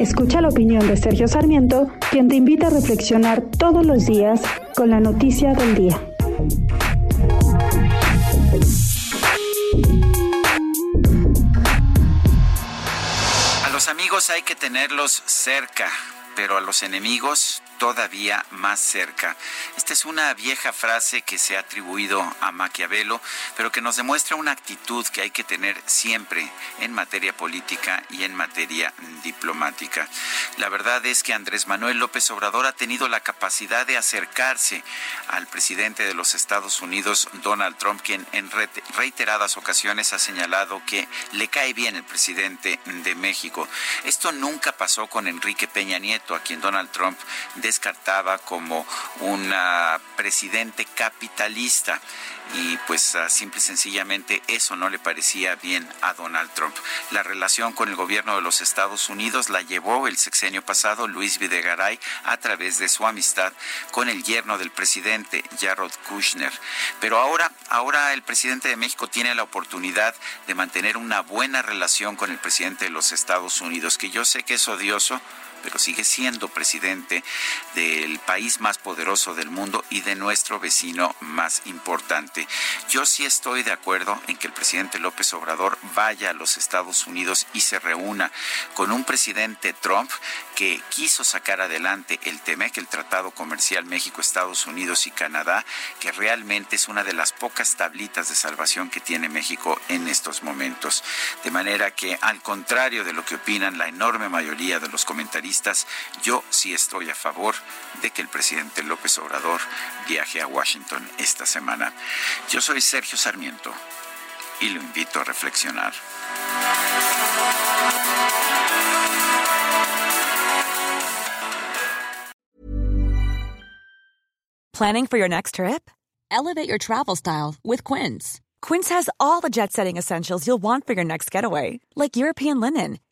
Escucha la opinión de Sergio Sarmiento, quien te invita a reflexionar todos los días con la noticia del día. A los amigos hay que tenerlos cerca, pero a los enemigos todavía más cerca. Esta es una vieja frase que se ha atribuido a Maquiavelo, pero que nos demuestra una actitud que hay que tener siempre en materia política y en materia diplomática. La verdad es que Andrés Manuel López Obrador ha tenido la capacidad de acercarse al presidente de los Estados Unidos, Donald Trump, quien en reiteradas ocasiones ha señalado que le cae bien el presidente de México. Esto nunca pasó con Enrique Peña Nieto, a quien Donald Trump descartaba como un presidente capitalista y pues uh, simple y sencillamente eso no le parecía bien a Donald Trump. La relación con el gobierno de los Estados Unidos la llevó el sexenio pasado Luis Videgaray a través de su amistad con el yerno del presidente Jared Kushner. Pero ahora, ahora el presidente de México tiene la oportunidad de mantener una buena relación con el presidente de los Estados Unidos, que yo sé que es odioso, pero sigue siendo presidente del país más poderoso del mundo y de nuestro vecino más importante. Yo sí estoy de acuerdo en que el presidente López Obrador vaya a los Estados Unidos y se reúna con un presidente Trump que quiso sacar adelante el TEMEC, el Tratado Comercial México, Estados Unidos y Canadá, que realmente es una de las pocas tablitas de salvación que tiene México en estos momentos. De manera que, al contrario de lo que opinan la enorme mayoría de los comentaristas, yo sí estoy a favor de que el presidente López Obrador viaje a Washington esta semana. Yo soy Sergio Sarmiento y lo invito a reflexionar. Planning for your next trip? Elevate your travel style with Quince. Quince has all the jet setting essentials you'll want for your next getaway, like European linen